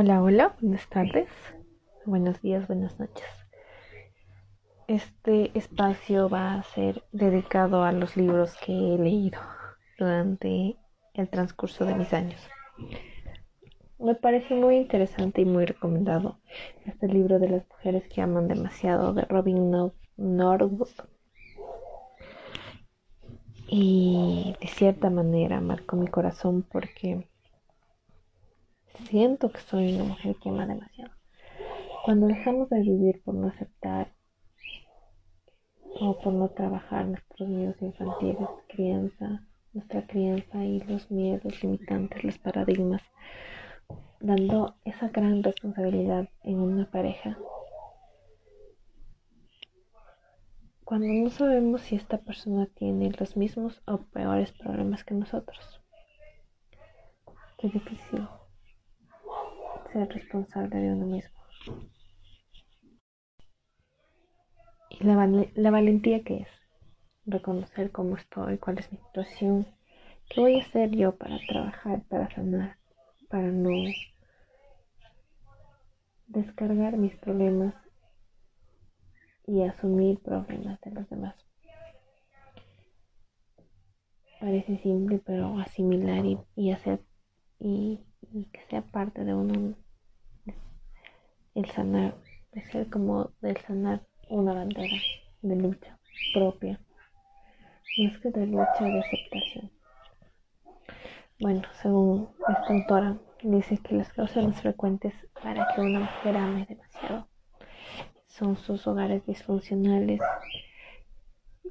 Hola, hola, buenas tardes, buenos días, buenas noches. Este espacio va a ser dedicado a los libros que he leído durante el transcurso de mis años. Me parece muy interesante y muy recomendado este libro de las mujeres que aman demasiado de Robin Norwood. Y de cierta manera marcó mi corazón porque siento que soy una mujer que ama demasiado. Cuando dejamos de vivir por no aceptar o por no trabajar nuestros miedos infantiles, crianza, nuestra crianza y los miedos limitantes, los paradigmas, dando esa gran responsabilidad en una pareja. Cuando no sabemos si esta persona tiene los mismos o peores problemas que nosotros. Qué difícil ser responsable de uno mismo. Y la, la valentía que es reconocer cómo estoy, cuál es mi situación, qué voy a hacer yo para trabajar, para sanar, para no descargar mis problemas y asumir problemas de los demás. Parece simple, pero asimilar y, y hacer y y que sea parte de uno el sanar, de ser como del sanar una bandera de lucha propia, más que de lucha de aceptación. Bueno, según esta autora, dice que las causas más frecuentes para que una mujer ame demasiado son sus hogares disfuncionales,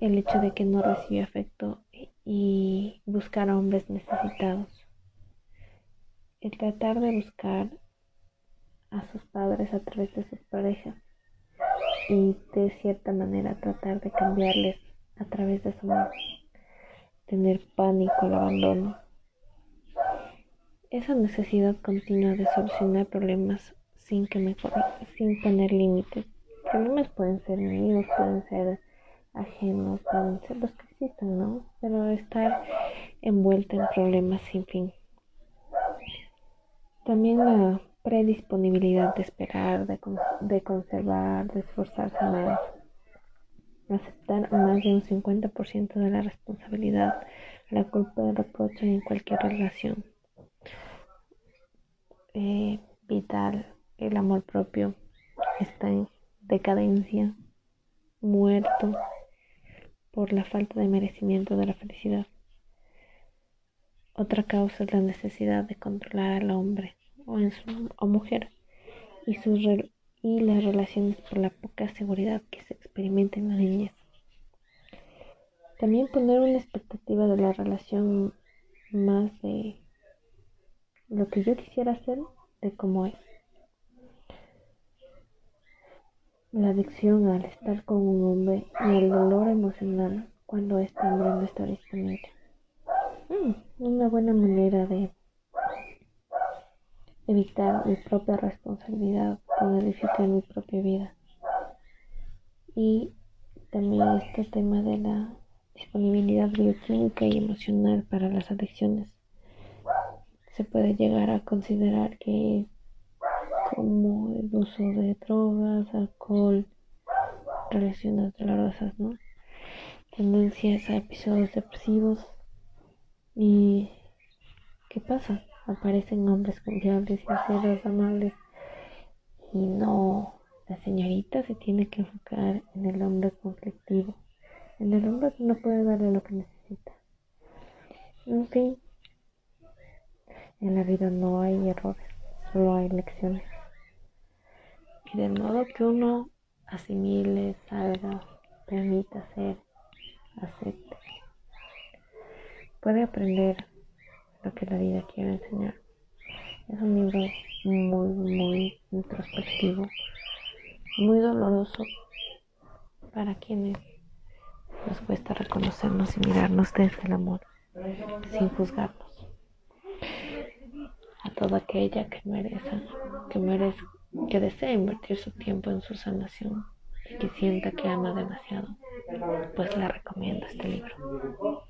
el hecho de que no recibe afecto y buscar a hombres necesitados el tratar de buscar a sus padres a través de sus parejas y de cierta manera tratar de cambiarles a través de su amor, tener pánico al abandono. Esa necesidad continua de solucionar problemas sin que me sin poner límites. Problemas pueden ser míos, pueden ser ajenos, pueden ser los que existan, ¿no? Pero estar envuelta en problemas sin fin. También la predisponibilidad de esperar, de, conservar, de esforzarse más, aceptar más de un 50% de la responsabilidad, la culpa del reproche en cualquier relación. Eh, vital, el amor propio está en decadencia, muerto por la falta de merecimiento de la felicidad. Otra causa es la necesidad de controlar al hombre o, en su, mujer y, sus y las relaciones por la poca seguridad que se experimenta en la niñez. También poner una expectativa de la relación más de lo que yo quisiera hacer de cómo es. La adicción al estar con un hombre y el dolor emocional cuando este hombre no está disponible. Buena manera de evitar mi propia responsabilidad, poder disfrutar mi propia vida. Y también este tema de la disponibilidad bioquímica y emocional para las adicciones. Se puede llegar a considerar que como el uso de drogas, alcohol, relaciones dolorosas, ¿no? Tendencias a episodios depresivos. ¿Y qué pasa? aparecen hombres confiables, sinceros, amables. Y no, la señorita se tiene que enfocar en el hombre conflictivo, en el hombre que no puede darle lo que necesita. En fin, en la vida no hay errores, solo hay lecciones. Y de modo que uno asimile, salga, permita ser, acepte, puede aprender lo que la vida quiere enseñar. Es un libro muy, muy introspectivo, muy doloroso para quienes nos cuesta reconocernos y mirarnos desde el amor, sin juzgarnos. A toda aquella que merece, que merece, que desea invertir su tiempo en su sanación y que sienta que ama demasiado, pues le recomiendo este libro.